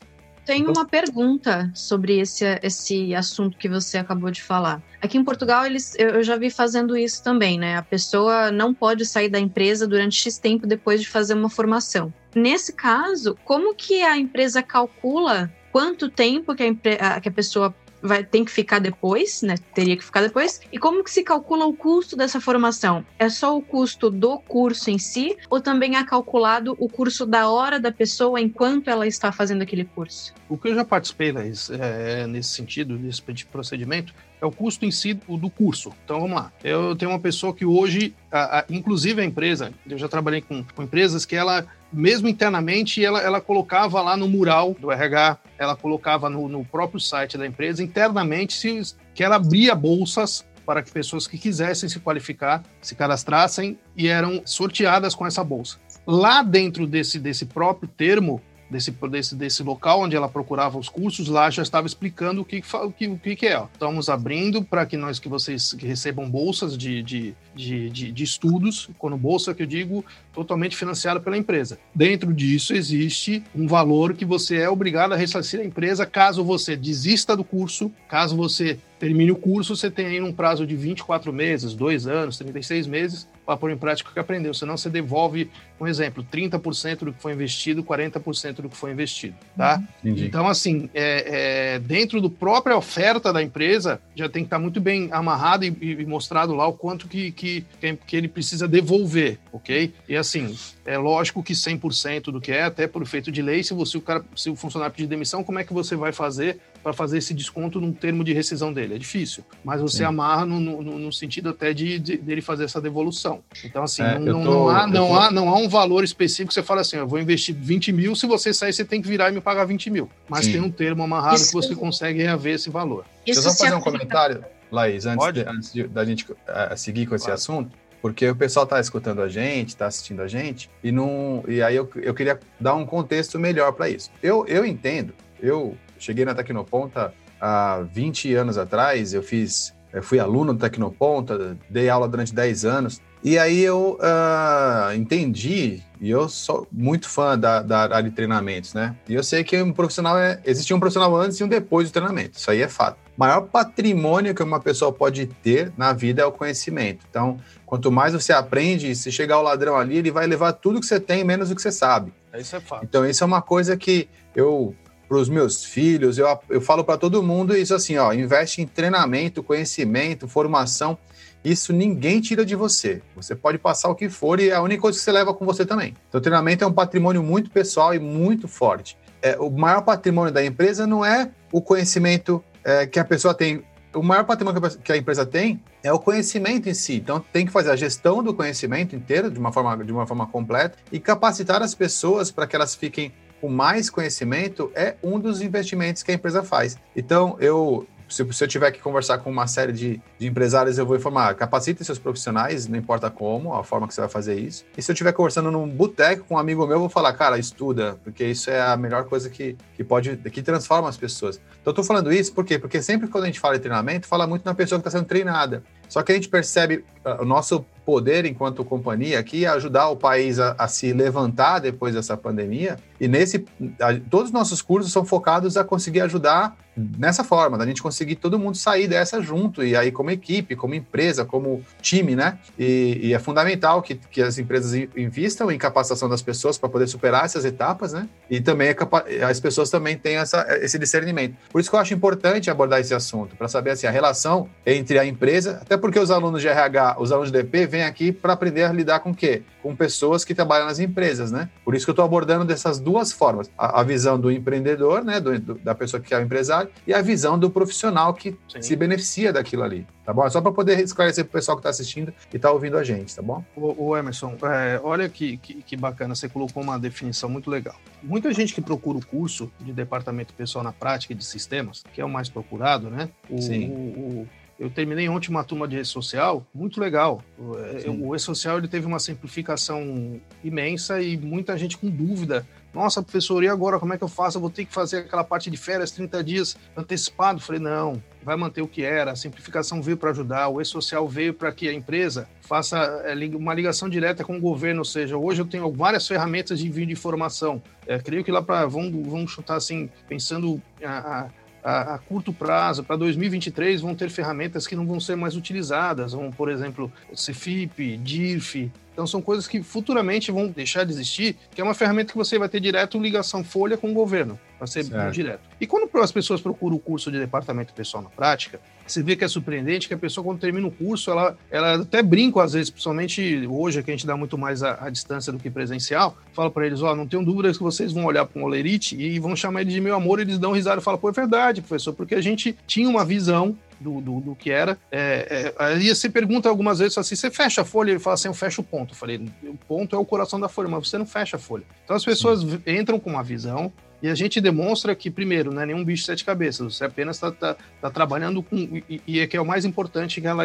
Tenho uma pergunta sobre esse, esse assunto que você acabou de falar. Aqui em Portugal, eles, eu já vi fazendo isso também, né? A pessoa não pode sair da empresa durante X tempo depois de fazer uma formação. Nesse caso, como que a empresa calcula quanto tempo que a, que a pessoa vai, tem que ficar depois, né? Teria que ficar depois. E como que se calcula o custo dessa formação? É só o custo do curso em si ou também é calculado o curso da hora da pessoa enquanto ela está fazendo aquele curso? O que eu já participei é, nesse sentido, nesse procedimento, é o custo em si do curso. Então vamos lá. Eu tenho uma pessoa que hoje, a, a, inclusive a empresa, eu já trabalhei com, com empresas que ela mesmo internamente, ela, ela colocava lá no mural do RH, ela colocava no, no próprio site da empresa, internamente, se, que ela abria bolsas para que pessoas que quisessem se qualificar se cadastrassem e eram sorteadas com essa bolsa. Lá dentro desse, desse próprio termo, desse, desse, desse local onde ela procurava os cursos, lá já estava explicando o que, o que, o que é. Estamos abrindo para que nós que vocês recebam bolsas de, de, de, de, de estudos, quando bolsa que eu digo, totalmente financiada pela empresa. Dentro disso existe um valor que você é obrigado a ressarcir a empresa caso você desista do curso, caso você termine o curso, você tem aí um prazo de 24 meses, 2 anos, 36 meses para pôr em prática o que aprendeu. Senão você devolve, um exemplo, 30% do que foi investido, 40% do que foi investido, tá? Entendi. Então, assim, é, é, dentro do própria oferta da empresa, já tem que estar muito bem amarrado e, e mostrado lá o quanto que, que, que ele precisa devolver, ok? E assim, é lógico que 100% do que é, até por efeito de lei, se você o cara, se o funcionário pedir demissão, como é que você vai fazer para fazer esse desconto num termo de rescisão dele. É difícil, mas você Sim. amarra no, no, no, sentido até de, de dele fazer essa devolução. Então, assim, é, não, tô, não, há, não, tô... há, não há um valor específico que você fala assim, eu vou investir 20 mil, se você sair, você tem que virar e me pagar 20 mil. Mas Sim. tem um termo amarrado Isso... que você consegue reaver esse valor. Isso Deixa eu só fazer um comentário, Laís, antes, de, antes de, da gente uh, seguir com esse Pode. assunto porque o pessoal está escutando a gente, está assistindo a gente, e não, e aí eu, eu queria dar um contexto melhor para isso. Eu, eu entendo, eu cheguei na Tecnoponta há 20 anos atrás, eu fiz, eu fui aluno do Tecnoponta, dei aula durante 10 anos, e aí eu uh, entendi, e eu sou muito fã da, da área de treinamentos, né? E eu sei que um profissional é. Existia um profissional antes e um depois do treinamento. Isso aí é fato. O maior patrimônio que uma pessoa pode ter na vida é o conhecimento. Então, quanto mais você aprende, se chegar o ladrão ali, ele vai levar tudo que você tem, menos o que você sabe. Isso é fato. Então, isso é uma coisa que eu para os meus filhos, eu, eu falo para todo mundo isso assim, ó, investe em treinamento, conhecimento, formação. Isso ninguém tira de você. Você pode passar o que for e é a única coisa que você leva com você também. Então, treinamento é um patrimônio muito pessoal e muito forte. É, o maior patrimônio da empresa não é o conhecimento é, que a pessoa tem. O maior patrimônio que a empresa tem é o conhecimento em si. Então, tem que fazer a gestão do conhecimento inteiro de uma forma, de uma forma completa e capacitar as pessoas para que elas fiquem com mais conhecimento é um dos investimentos que a empresa faz. Então, eu se, se eu tiver que conversar com uma série de, de empresários, eu vou informar, capacite seus profissionais, não importa como, a forma que você vai fazer isso. E se eu estiver conversando num boteco com um amigo meu, eu vou falar, cara, estuda, porque isso é a melhor coisa que, que pode, que transforma as pessoas. Então, eu tô falando isso por quê? Porque sempre quando a gente fala de treinamento, fala muito na pessoa que está sendo treinada. Só que a gente percebe uh, o nosso poder enquanto companhia aqui é ajudar o país a, a, se levantar depois dessa pandemia. E nesse, a, todos os nossos cursos são focados a conseguir ajudar nessa forma, da gente conseguir todo mundo sair dessa junto, e aí como equipe, como empresa, como time, né? E, e é fundamental que, que as empresas invistam em capacitação das pessoas para poder superar essas etapas, né? E também é as pessoas também têm essa, esse discernimento. Por isso que eu acho importante abordar esse assunto, para saber assim, a relação entre a empresa, até porque os alunos de RH, os alunos de DP, vêm aqui para aprender a lidar com o quê? Com pessoas que trabalham nas empresas, né? Por isso que eu estou abordando dessas duas formas. A, a visão do empreendedor, né? Do, do, da pessoa que é o empresário, e a visão do profissional que Sim. se beneficia daquilo ali, tá bom? É só para poder esclarecer para o pessoal que está assistindo e está ouvindo a gente, tá bom? O, o Emerson, é, olha que, que, que, bacana, você colocou uma definição muito legal. Muita gente que procura o curso de departamento pessoal na prática de sistemas, que é o mais procurado, né? O, Sim. O, o, eu terminei ontem uma turma de e-social, muito legal. O e-social ele teve uma simplificação imensa e muita gente com dúvida nossa, professor, e agora como é que eu faço? Eu vou ter que fazer aquela parte de férias 30 dias antecipado? Falei, não, vai manter o que era. A simplificação veio para ajudar, o e-social veio para que a empresa faça é, uma ligação direta com o governo. Ou seja, hoje eu tenho várias ferramentas de envio de informação. É, creio que lá para. Vamos, vamos chutar assim, pensando a, a a, a, curto prazo, para 2023, vão ter ferramentas que não vão ser mais utilizadas, vão, por exemplo, CFIP, DIRF, então são coisas que futuramente vão deixar de existir, que é uma ferramenta que você vai ter direto ligação folha com o governo, para ser direto. E quando as pessoas procuram o curso de departamento pessoal na prática, você vê que é surpreendente que a pessoa, quando termina o curso, ela, ela até brinca, às vezes, principalmente hoje, que a gente dá muito mais a, a distância do que presencial, fala para eles: Ó, oh, não tenho dúvidas que vocês vão olhar para um olerite e vão chamar ele de meu amor, e eles dão risada e falam: pô, é verdade, professor, porque a gente tinha uma visão do, do, do que era. É, é, aí você pergunta algumas vezes assim: você fecha a folha? Ele fala assim: eu fecho o ponto. Eu falei: o ponto é o coração da folha, mas você não fecha a folha. Então as pessoas Sim. entram com uma visão, e a gente demonstra que, primeiro, não é nenhum bicho de sete cabeças, você apenas está tá, tá trabalhando com. E, e, é que é o mais importante que ela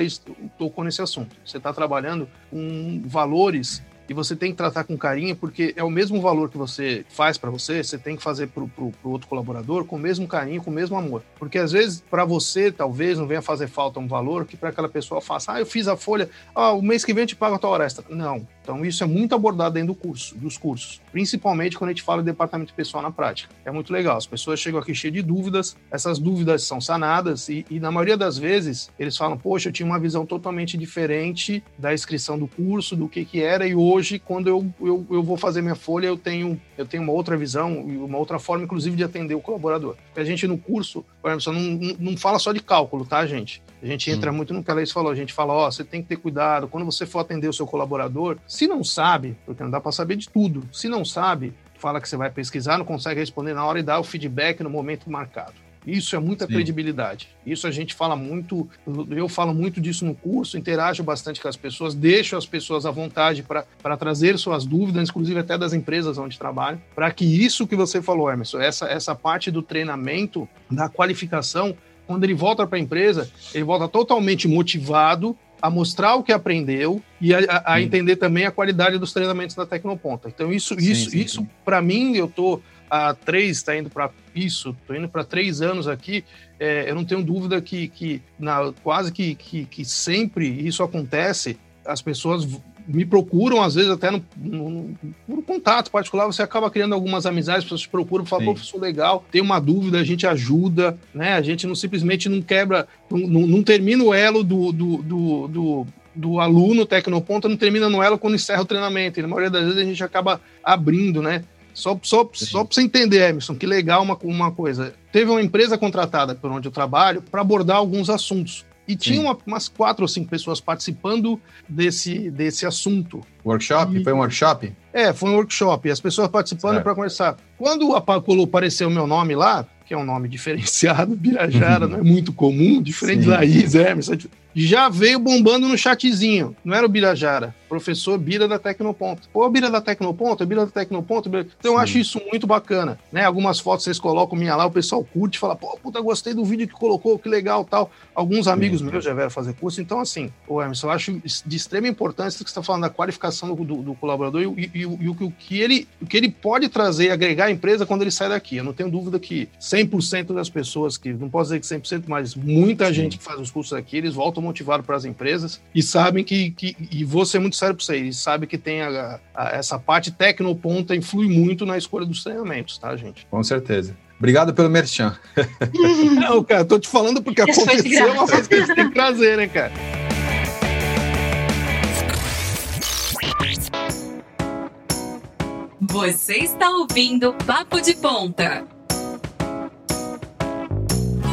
tocou nesse assunto. Você está trabalhando com valores e você tem que tratar com carinho, porque é o mesmo valor que você faz para você, você tem que fazer para o outro colaborador com o mesmo carinho, com o mesmo amor. Porque às vezes, para você, talvez não venha fazer falta um valor que para aquela pessoa faça, ah, eu fiz a folha, ah, o mês que vem eu te pago a tua hora extra. Não. Então, isso é muito abordado dentro do curso, dos cursos, principalmente quando a gente fala de departamento pessoal na prática. É muito legal. As pessoas chegam aqui cheias de dúvidas, essas dúvidas são sanadas e, e, na maioria das vezes, eles falam: Poxa, eu tinha uma visão totalmente diferente da inscrição do curso, do que, que era, e hoje, quando eu, eu, eu vou fazer minha folha, eu tenho, eu tenho uma outra visão e uma outra forma, inclusive, de atender o colaborador. Porque a gente no curso, por exemplo, não, não fala só de cálculo, tá, gente? A gente entra hum. muito no que a Leis falou, a gente fala, ó, oh, você tem que ter cuidado, quando você for atender o seu colaborador, se não sabe, porque não dá para saber de tudo, se não sabe, fala que você vai pesquisar, não consegue responder na hora e dá o feedback no momento marcado. Isso é muita Sim. credibilidade. Isso a gente fala muito, eu falo muito disso no curso, interajo bastante com as pessoas, deixo as pessoas à vontade para trazer suas dúvidas, inclusive até das empresas onde trabalham, para que isso que você falou, Emerson, essa, essa parte do treinamento, da qualificação, quando ele volta para a empresa, ele volta totalmente motivado a mostrar o que aprendeu e a, a entender também a qualidade dos treinamentos da Tecnoponta. Então, isso, sim, isso, sim, isso para mim, eu tô há três, está indo para isso, estou indo para três anos aqui. É, eu não tenho dúvida que, que na, quase que, que, que sempre isso acontece. As pessoas me procuram, às vezes, até no, no, no, contato particular, você acaba criando algumas amizades, as pessoas te procuram, falam, pô, professor, legal, tem uma dúvida, a gente ajuda, né? A gente não simplesmente não quebra, não, não, não termina o elo do, do, do, do do aluno tecnoponta não termina no elo quando encerra o treinamento. E na maioria das vezes a gente acaba abrindo, né? Só, só, só para você entender, Emerson, que legal uma, uma coisa. Teve uma empresa contratada por onde eu trabalho para abordar alguns assuntos. E tinha uma, umas quatro ou cinco pessoas participando desse, desse assunto. Workshop? E... Foi um workshop? É, foi um workshop. As pessoas participando para conversar. Quando apareceu o meu nome lá, que é um nome diferenciado, Birajara, não é muito comum, diferente Sim. da Laís, Emerson, já veio bombando no chatzinho. Não era o Birajara, professor Bira da Tecnoponto. Pô, Bira da Tecnoponto, Bira da Tecnoponto. Bira... Então eu acho isso muito bacana, né? Algumas fotos vocês colocam minha lá, o pessoal curte, fala, pô, puta, gostei do vídeo que colocou, que legal, tal. Alguns amigos Sim. meus já vieram fazer curso. Então, assim, o Emerson, eu acho de extrema importância que você está falando da qualificação do, do, do colaborador e, e, e, e, o, que ele, o que ele pode trazer e agregar à empresa quando ele sai daqui. Eu não tenho dúvida que 100% das pessoas que, não posso dizer que 100%, mas muita Sim. gente que faz os cursos aqui, eles voltam motivado para as empresas e sabem que, que e vou ser muito sério para você, eles sabem que tem a, a, essa parte tecnoponta influi muito na escolha dos treinamentos, tá, gente? Com certeza. Obrigado pelo merchan. Não, cara, tô te falando porque Isso aconteceu uma coisa que a gente tem que trazer, né, cara? Você está ouvindo Papo de Ponta.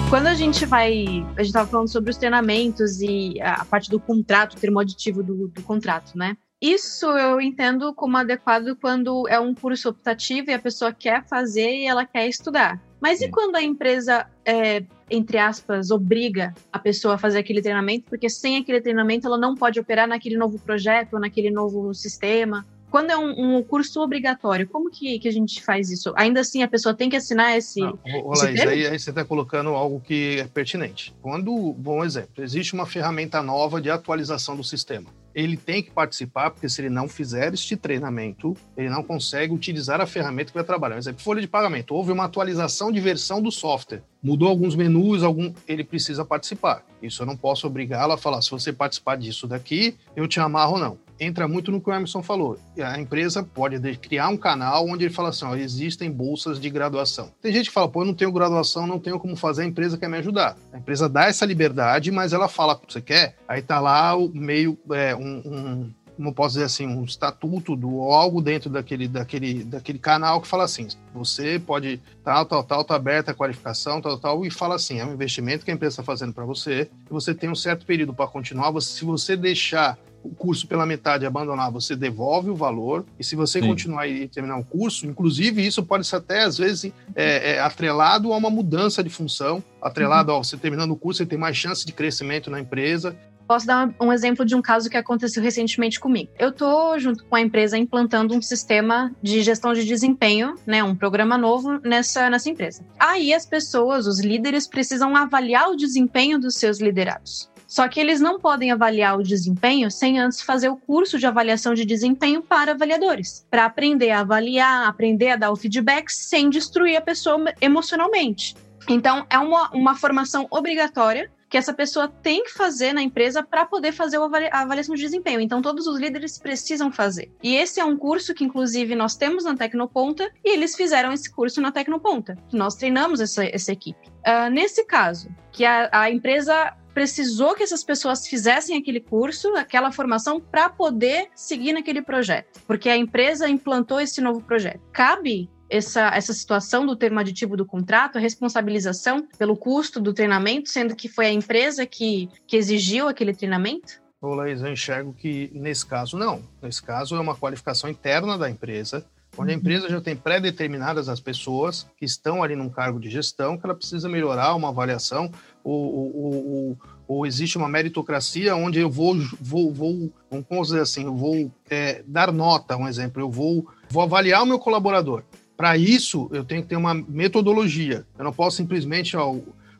Quando a gente vai. A gente estava falando sobre os treinamentos e a parte do contrato, o termo aditivo do, do contrato, né? Isso eu entendo como adequado quando é um curso optativo e a pessoa quer fazer e ela quer estudar. Mas e quando a empresa, é, entre aspas, obriga a pessoa a fazer aquele treinamento, porque sem aquele treinamento ela não pode operar naquele novo projeto, ou naquele novo sistema? Quando é um, um, curso obrigatório, como que, que a gente faz isso? Ainda assim, a pessoa tem que assinar esse. Não, esse Laís, aí, aí, você está colocando algo que é pertinente. Quando, bom exemplo, existe uma ferramenta nova de atualização do sistema. Ele tem que participar, porque se ele não fizer este treinamento, ele não consegue utilizar a ferramenta que vai trabalhar. Por exemplo, folha de pagamento. Houve uma atualização de versão do software. Mudou alguns menus, algum... ele precisa participar. Isso eu não posso obrigá-lo a falar, se você participar disso daqui, eu te amarro não entra muito no que o Emerson falou. A empresa pode criar um canal onde ele fala assim: ó, existem bolsas de graduação. Tem gente que fala, pô, eu não tenho graduação, não tenho como fazer, a empresa quer me ajudar. A empresa dá essa liberdade, mas ela fala você quer, aí tá lá o meio, é, um, um como posso dizer assim, um estatuto do algo dentro daquele, daquele, daquele canal que fala assim: você pode tal, tal, tal, tá aberta a qualificação, tal, tal, e fala assim: é um investimento que a empresa está fazendo para você, e você tem um certo período para continuar. Você, se você deixar o curso pela metade e abandonar, você devolve o valor. E se você Sim. continuar e terminar o curso, inclusive isso pode ser até, às vezes, é, é, atrelado a uma mudança de função, atrelado, uhum. ó, você terminando o curso, você tem mais chance de crescimento na empresa. Posso dar um exemplo de um caso que aconteceu recentemente comigo. Eu estou, junto com a empresa, implantando um sistema de gestão de desempenho, né, um programa novo nessa, nessa empresa. Aí as pessoas, os líderes, precisam avaliar o desempenho dos seus liderados. Só que eles não podem avaliar o desempenho sem antes fazer o curso de avaliação de desempenho para avaliadores, para aprender a avaliar, aprender a dar o feedback sem destruir a pessoa emocionalmente. Então, é uma, uma formação obrigatória que essa pessoa tem que fazer na empresa para poder fazer a avaliação de desempenho. Então, todos os líderes precisam fazer. E esse é um curso que, inclusive, nós temos na Tecnoponta e eles fizeram esse curso na Tecnoponta. Nós treinamos essa, essa equipe. Uh, nesse caso, que a, a empresa precisou que essas pessoas fizessem aquele curso, aquela formação, para poder seguir naquele projeto, porque a empresa implantou esse novo projeto. Cabe essa, essa situação do termo aditivo do contrato, a responsabilização pelo custo do treinamento, sendo que foi a empresa que, que exigiu aquele treinamento? Ô, Laís, eu enxergo que nesse caso não. Nesse caso é uma qualificação interna da empresa, onde a uhum. empresa já tem pré-determinadas as pessoas que estão ali num cargo de gestão, que ela precisa melhorar uma avaliação, ou, ou, ou, ou existe uma meritocracia onde eu vou, vou, vou vamos dizer assim, eu vou é, dar nota, um exemplo, eu vou, vou avaliar o meu colaborador. Para isso, eu tenho que ter uma metodologia. Eu não posso simplesmente, ó,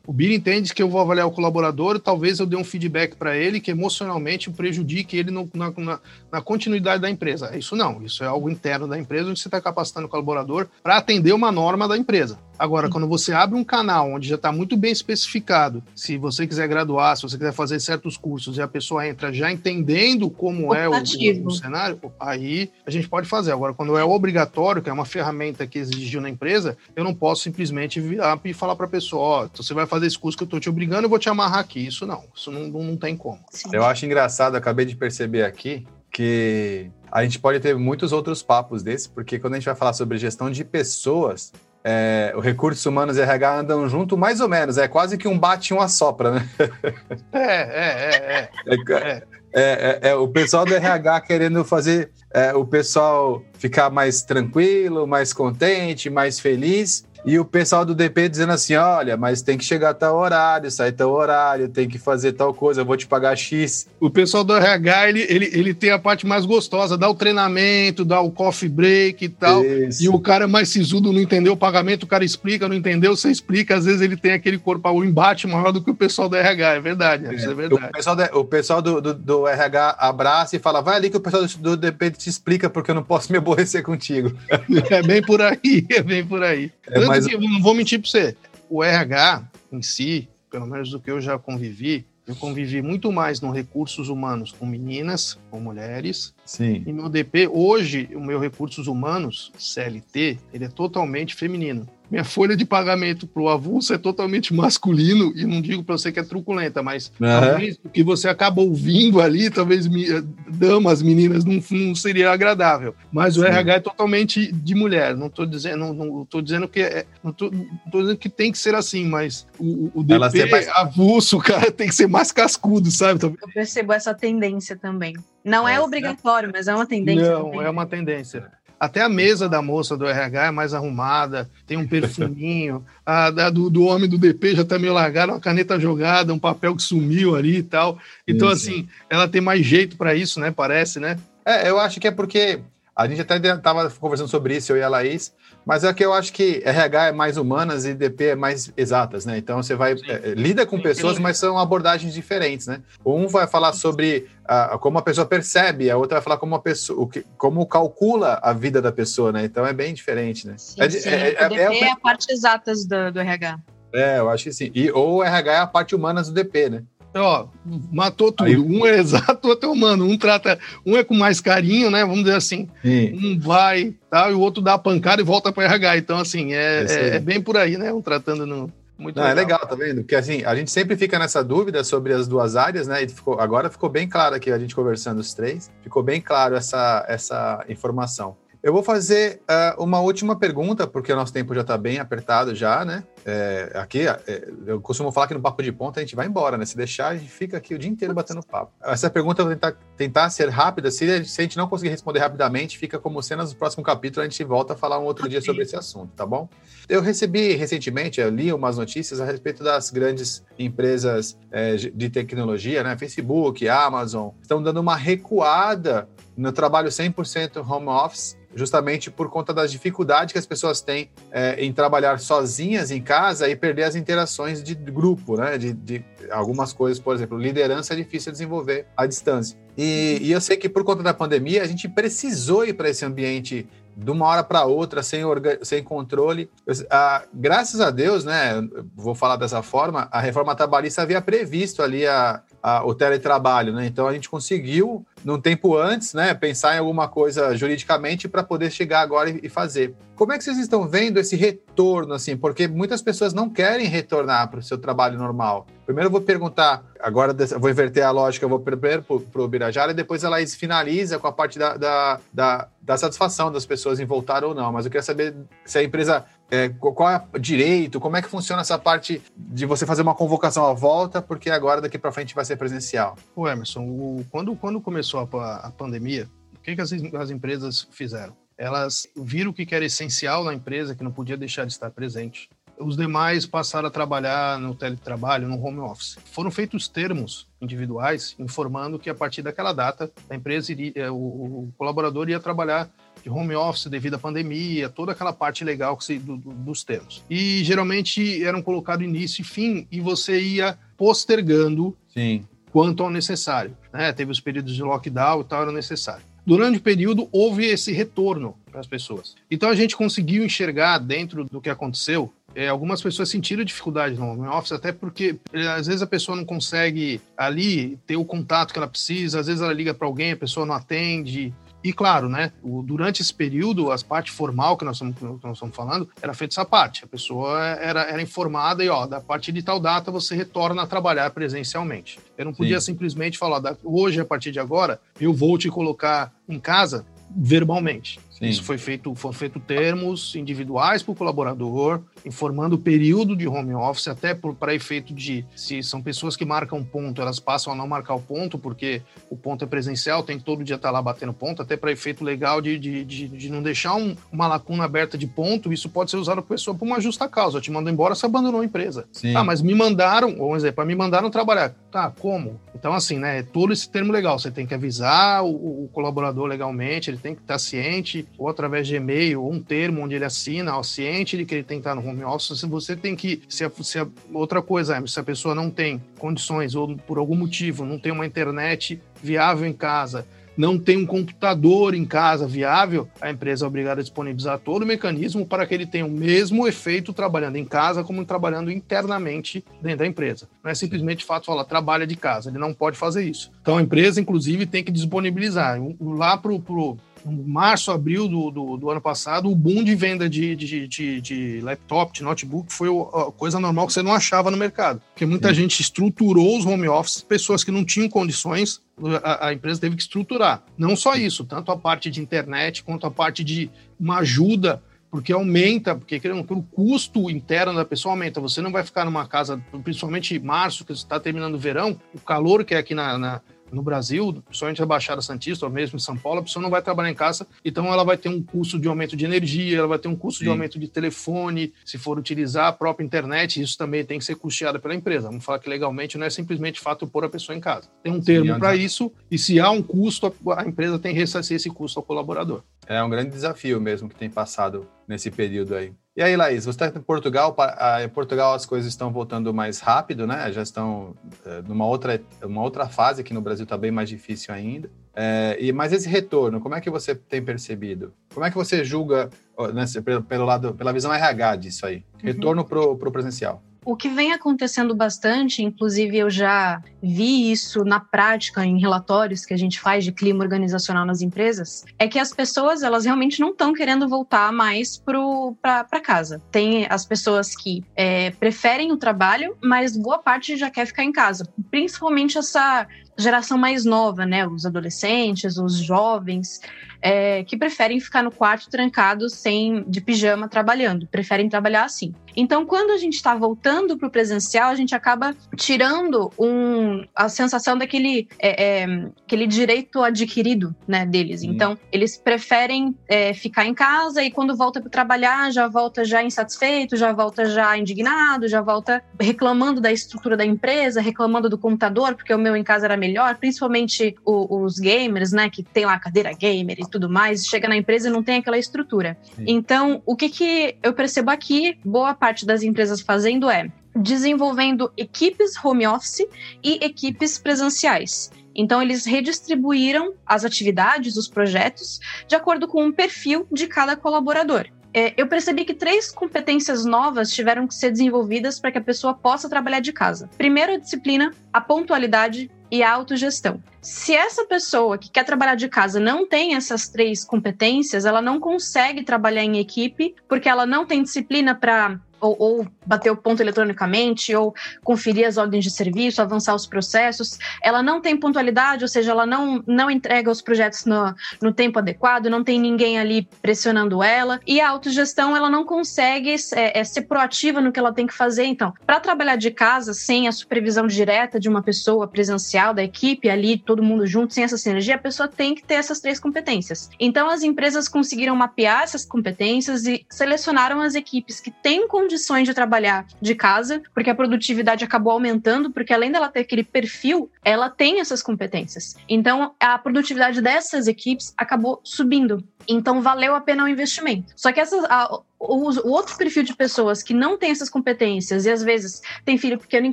o Bira entende que eu vou avaliar o colaborador, talvez eu dê um feedback para ele que emocionalmente prejudique ele no, na, na, na, continuidade da empresa. Isso não, isso é algo interno da empresa, onde você está capacitando o colaborador para atender uma norma da empresa. Agora, quando você abre um canal onde já está muito bem especificado, se você quiser graduar, se você quiser fazer certos cursos e a pessoa entra já entendendo como é o, o, o, cenário, aí a gente pode fazer. Agora, quando é obrigatório, que é uma ferramenta que exigiu na empresa, eu não posso simplesmente virar e falar para a pessoa: ó, oh, você vai fazer esse curso que eu estou te obrigando, eu vou te amarrar aqui. Isso não, isso não, não, não tem como. Sim. Eu acho engraçado, acabei de perceber aqui que a gente pode ter muitos outros papos desses, porque quando a gente vai falar sobre gestão de pessoas, é, o recursos humanos e RH andam junto mais ou menos. É quase que um bate e um assopra, né? É, é, é. É, é, é, é o pessoal do RH querendo fazer o pessoal ficar mais tranquilo, mais contente, mais feliz. E o pessoal do DP dizendo assim: olha, mas tem que chegar a tal horário, sair tal horário, tem que fazer tal coisa, eu vou te pagar X. O pessoal do RH, ele, ele, ele tem a parte mais gostosa, dá o treinamento, dá o coffee break e tal. Isso. E o cara mais sisudo não entendeu o pagamento, o cara explica, não entendeu, você explica, às vezes ele tem aquele corpo, o embate maior do que o pessoal do RH, é verdade, é, isso é verdade. O pessoal, do, o pessoal do, do, do, RH abraça e fala: vai ali que o pessoal do, do DP te explica porque eu não posso me aborrecer contigo. É bem por aí, é bem por aí. É, mas... não vou mentir para você. O RH em si, pelo menos do que eu já convivi, eu convivi muito mais no recursos humanos com meninas, com mulheres. Sim. E no DP, hoje, o meu recursos humanos, CLT, ele é totalmente feminino minha folha de pagamento para o avulso é totalmente masculino, e não digo para você que é truculenta, mas uhum. talvez o que você acaba ouvindo ali, talvez eh, damas, meninas, não, não seria agradável. Mas Sim. o RH é totalmente de mulher. Não estou dizendo, não, não tô dizendo que é, não tô, não tô, dizendo que tem que ser assim, mas o, o DP mais... avulso, cara, tem que ser mais cascudo, sabe? Eu percebo essa tendência também. Não é, é obrigatório, mas é uma tendência. Não, também. é uma tendência. Até a mesa da moça do RH é mais arrumada, tem um perfuminho. a, a do, do, homem do DP já tá meio largada, uma caneta jogada, um papel que sumiu ali e tal. Então, assim, ela tem mais jeito para isso, né? Parece, né? É, eu acho que é porque a gente até estava conversando sobre isso, eu e a Laís, mas é que eu acho que RH é mais humanas e DP é mais exatas, né? Então você vai é, lida com pessoas, mas são abordagens diferentes, né? Um vai falar sobre uh, como a pessoa percebe, a outra vai falar como a pessoa, o que, como calcula a vida da pessoa, né? Então é bem diferente, né? Sim, é, sim. É, é, o DP é, é a parte exatas do, do RH. É, eu acho que sim. E, ou o RH é a parte humanas do DP, né? Ó, matou tudo. Aí... Um é exato, o outro é humano. Um trata, um é com mais carinho, né? Vamos dizer assim. Sim. Um vai, tá, e o outro dá a pancada e volta para RH. Então, assim, é, é, é, bem por aí, né? Um tratando no. Muito Não, legal. É legal, tá vendo? Porque assim, a gente sempre fica nessa dúvida sobre as duas áreas, né? E ficou, agora ficou bem claro aqui, a gente conversando os três, ficou bem claro essa, essa informação. Eu vou fazer uh, uma última pergunta, porque o nosso tempo já está bem apertado já, né? é, aqui, é, eu costumo falar que no Papo de Ponta a gente vai embora, né? Se deixar, a gente fica aqui o dia inteiro batendo papo. Essa pergunta eu vou tentar, tentar ser rápida. Se, se a gente não conseguir responder rapidamente, fica como cenas do próximo capítulo, a gente volta a falar um outro dia sobre esse assunto, tá bom? Eu recebi recentemente, eu li umas notícias a respeito das grandes empresas é, de tecnologia, né? Facebook, Amazon, estão dando uma recuada no trabalho 100% home office justamente por conta das dificuldades que as pessoas têm é, em trabalhar sozinhas em casa e perder as interações de grupo, né? De, de algumas coisas, por exemplo, liderança é difícil desenvolver à distância. E, e eu sei que por conta da pandemia a gente precisou ir para esse ambiente de uma hora para outra, sem, sem controle. Ah, graças a Deus, né, vou falar dessa forma, a reforma trabalhista havia previsto ali a, a, o teletrabalho, né? Então a gente conseguiu, num tempo antes, né, pensar em alguma coisa juridicamente para poder chegar agora e, e fazer. Como é que vocês estão vendo esse retorno, assim? Porque muitas pessoas não querem retornar para o seu trabalho normal. Primeiro eu vou perguntar, agora vou inverter a lógica, eu vou primeiro para o Birajara e depois a Laís finaliza com a parte da, da, da, da, satisfação das pessoas em voltar ou não. Mas eu queria saber se a empresa, é, qual é o direito, como é que funciona essa parte de você fazer uma convocação à volta, porque agora daqui para frente vai ser presencial. O Emerson, o, quando, quando começou a, a pandemia, o que, que as, as empresas fizeram? Elas viram o que era essencial na empresa, que não podia deixar de estar presente os demais passaram a trabalhar no teletrabalho, no home office. Foram feitos termos individuais informando que a partir daquela data a empresa iria, o, o colaborador ia trabalhar home office devido à pandemia, toda aquela parte legal se, do, do, dos termos. E geralmente eram colocados início e fim e você ia postergando Sim. quanto ao necessário. Né? Teve os períodos de lockdown e tal, era necessário. Durante o período, houve esse retorno para as pessoas. Então, a gente conseguiu enxergar dentro do que aconteceu é, algumas pessoas sentiram dificuldade no home office, até porque é, às vezes a pessoa não consegue ali ter o contato que ela precisa, às vezes ela liga para alguém, a pessoa não atende. E claro, né, durante esse período, as parte formal que nós, estamos, que nós estamos falando, era feita essa parte. A pessoa era, era informada e, ó, da partir de tal data você retorna a trabalhar presencialmente. Eu não podia Sim. simplesmente falar, hoje, a partir de agora, eu vou te colocar em casa verbalmente. Sim. Isso foi feito, foram feitos termos individuais para o colaborador, informando o período de home office, até para efeito de se são pessoas que marcam ponto, elas passam a não marcar o ponto, porque o ponto é presencial, tem que todo dia estar tá lá batendo ponto, até para efeito legal de, de, de, de não deixar um, uma lacuna aberta de ponto, isso pode ser usado por pessoa por uma justa causa. Eu te mando embora, você abandonou a empresa. Sim. Ah, mas me mandaram, vamos dizer, para me mandaram trabalhar. Tá, como? Então, assim, né, todo esse termo legal, você tem que avisar o, o colaborador legalmente, ele tem que estar ciente, ou através de e-mail, ou um termo onde ele assina, ao ciente de que ele tem que estar no home office, se você tem que, se, a, se a, outra coisa, se a pessoa não tem condições ou por algum motivo não tem uma internet viável em casa, não tem um computador em casa viável, a empresa é obrigada a disponibilizar todo o mecanismo para que ele tenha o mesmo efeito trabalhando em casa como trabalhando internamente dentro da empresa. Não é simplesmente fato falar trabalha de casa, ele não pode fazer isso. Então a empresa, inclusive, tem que disponibilizar. Lá para o março, abril do, do, do, ano passado, o boom de venda de, de, de, de laptop, de notebook, foi a coisa normal que você não achava no mercado. Porque muita Sim. gente estruturou os home office, pessoas que não tinham condições, a, a, empresa teve que estruturar. Não só isso, tanto a parte de internet quanto a parte de uma ajuda porque aumenta, porque o custo interno da pessoa aumenta. Você não vai ficar numa casa, principalmente em março, que está terminando o verão, o calor que é aqui na, na no Brasil, principalmente a Baixada Santista, ou mesmo em São Paulo, a pessoa não vai trabalhar em casa, então ela vai ter um custo de aumento de energia, ela vai ter um custo Sim. de aumento de telefone, se for utilizar a própria internet, isso também tem que ser custeado pela empresa. Vamos falar que legalmente não é simplesmente fato pôr a pessoa em casa. Tem um termo para isso, e se há um custo, a empresa tem que ressarcir esse custo ao colaborador. É um grande desafio mesmo que tem passado nesse período aí. E aí, Laís, você está em Portugal, em Portugal as coisas estão voltando mais rápido, né? Já estão é, numa outra, uma outra fase, que no Brasil está bem mais difícil ainda. É, e, mas esse retorno, como é que você tem percebido? Como é que você julga, né, pelo, lado, pela visão RH disso aí? Uhum. Retorno para o presencial. O que vem acontecendo bastante, inclusive eu já vi isso na prática em relatórios que a gente faz de clima organizacional nas empresas, é que as pessoas elas realmente não estão querendo voltar mais para casa. Tem as pessoas que é, preferem o trabalho, mas boa parte já quer ficar em casa. Principalmente essa geração mais nova, né? Os adolescentes, os jovens. É, que preferem ficar no quarto trancado sem de pijama trabalhando, preferem trabalhar assim. Então, quando a gente está voltando para o presencial, a gente acaba tirando um, a sensação daquele é, é, aquele direito adquirido né, deles. Hum. Então, eles preferem é, ficar em casa e quando volta para trabalhar, já volta já insatisfeito, já volta já indignado, já volta reclamando da estrutura da empresa, reclamando do computador, porque o meu em casa era melhor, principalmente o, os gamers, né, que tem lá cadeira gamer e tudo mais, chega na empresa e não tem aquela estrutura. Sim. Então, o que, que eu percebo aqui, boa parte das empresas fazendo é desenvolvendo equipes home office e equipes presenciais. Então, eles redistribuíram as atividades, os projetos, de acordo com um perfil de cada colaborador. É, eu percebi que três competências novas tiveram que ser desenvolvidas para que a pessoa possa trabalhar de casa. Primeiro, a disciplina, a pontualidade e autogestão. Se essa pessoa que quer trabalhar de casa não tem essas três competências, ela não consegue trabalhar em equipe, porque ela não tem disciplina para ou, ou, bater o ponto eletronicamente, ou conferir as ordens de serviço, avançar os processos. Ela não tem pontualidade, ou seja, ela não, não entrega os projetos no, no tempo adequado, não tem ninguém ali pressionando ela. E a autogestão, ela não consegue é, é, ser proativa no que ela tem que fazer. Então, para trabalhar de casa, sem a supervisão direta de uma pessoa presencial, da equipe ali, todo mundo junto, sem essa sinergia, a pessoa tem que ter essas três competências. Então, as empresas conseguiram mapear essas competências e selecionaram as equipes que têm condições de trabalhar de casa, porque a produtividade acabou aumentando, porque além dela ter aquele perfil, ela tem essas competências. Então, a produtividade dessas equipes acabou subindo. Então, valeu a pena o investimento. Só que essas, a, o, o, outro perfil de pessoas que não tem essas competências e às vezes tem filho pequeno em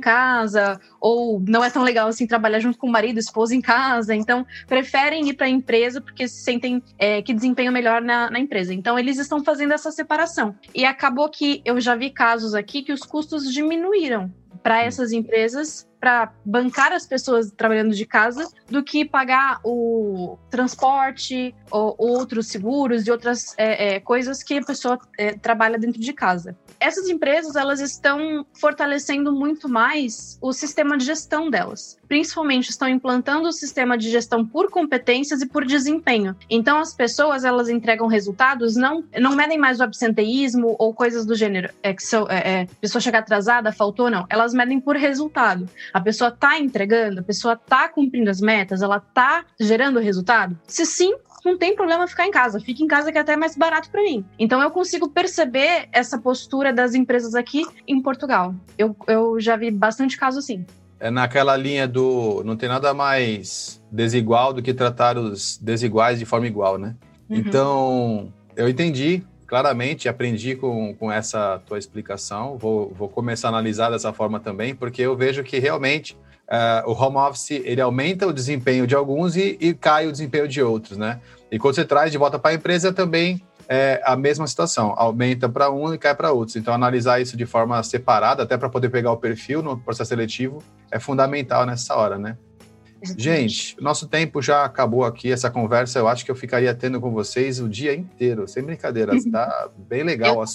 casa ou não é tão legal assim trabalhar junto com o marido, esposa em casa, então preferem ir para a empresa porque se sentem é, que desempenham melhor na, na, empresa. Então, eles estão fazendo essa separação. E acabou que eu já vi casos aqui que os custos diminuíram para essas empresas para bancar as pessoas trabalhando de casa do que pagar o transporte ou outros seguros e outras é, é, coisas que a pessoa é, trabalha dentro de casa. Essas empresas elas estão fortalecendo muito mais o sistema de gestão delas. Principalmente estão implantando o sistema de gestão por competências e por desempenho. Então as pessoas elas entregam resultados não não medem mais o absenteísmo ou coisas do gênero é que são, é, é, pessoa chegar atrasada faltou não. Elas medem por resultado. A pessoa está entregando, a pessoa está cumprindo as metas, ela está gerando resultado? Se sim, não tem problema ficar em casa. Fica em casa que é até mais barato para mim. Então eu consigo perceber essa postura das empresas aqui em Portugal. Eu, eu já vi bastante caso assim. É naquela linha do não tem nada mais desigual do que tratar os desiguais de forma igual, né? Uhum. Então, eu entendi claramente, aprendi com, com essa tua explicação. Vou, vou começar a analisar dessa forma também, porque eu vejo que realmente uh, o home office ele aumenta o desempenho de alguns e, e cai o desempenho de outros, né? E quando você traz de volta para a empresa, também é a mesma situação, aumenta para um e cai para outros. Então, analisar isso de forma separada, até para poder pegar o perfil no processo seletivo, é fundamental nessa hora, né? Gente, nosso tempo já acabou aqui. Essa conversa eu acho que eu ficaria tendo com vocês o dia inteiro, sem brincadeira. Tá bem legal. Eu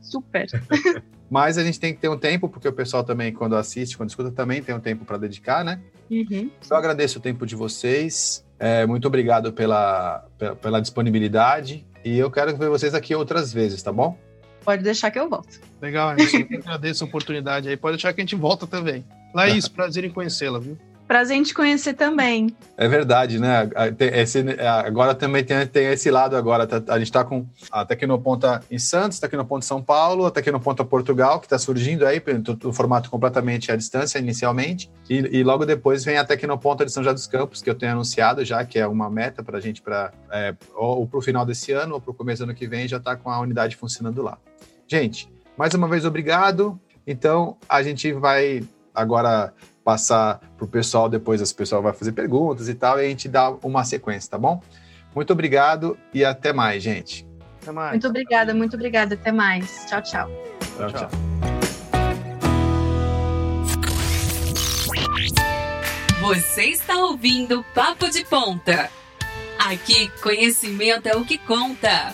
super. Mas a gente tem que ter um tempo, porque o pessoal também, quando assiste, quando escuta, também tem um tempo para dedicar, né? Uhum. Eu agradeço o tempo de vocês. É, muito obrigado pela, pela, pela disponibilidade. E eu quero ver vocês aqui outras vezes, tá bom? Pode deixar que eu volto. Legal, eu agradeço a oportunidade aí. Pode deixar que a gente volta também. Laís, prazer em conhecê-la, viu? Prazer em te conhecer também. É verdade, né? Esse, agora também tem, tem esse lado agora. Tá, a gente está com a Tecnoponta em Santos, Tecnoponta em São Paulo, a Tecnoponta Portugal, que está surgindo aí, no formato completamente à distância inicialmente. E, e, logo depois vem a Tecnoponta de São José dos Campos, que eu tenho anunciado já, que é uma meta para a gente, pra, é, ou para o final desse ano, ou para o começo do ano que vem, já está com a unidade funcionando lá. Gente, mais uma vez, obrigado. Então, a gente vai agora passar para o pessoal, depois o pessoal vai fazer perguntas e tal, e a gente dá uma sequência, tá bom? Muito obrigado e até mais, gente. Até mais. Muito obrigada, muito obrigada. Até mais. Tchau, tchau. Tchau, tchau. Você está ouvindo Papo de Ponta. Aqui, conhecimento é o que conta.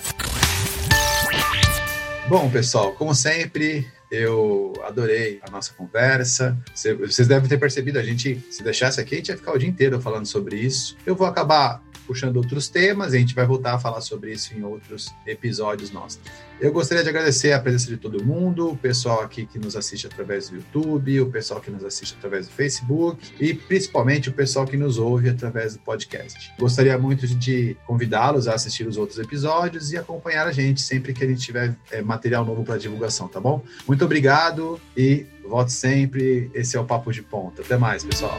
Bom, pessoal, como sempre, eu adorei a nossa conversa. Vocês devem ter percebido, a gente, se deixasse aqui, a gente ia ficar o dia inteiro falando sobre isso. Eu vou acabar puxando outros temas, e a gente vai voltar a falar sobre isso em outros episódios nossos. Eu gostaria de agradecer a presença de todo mundo, o pessoal aqui que nos assiste através do YouTube, o pessoal que nos assiste através do Facebook e principalmente o pessoal que nos ouve através do podcast. Gostaria muito de convidá-los a assistir os outros episódios e acompanhar a gente sempre que a gente tiver é, material novo para divulgação, tá bom? Muito obrigado e volte sempre. Esse é o Papo de Ponta. Até mais, pessoal.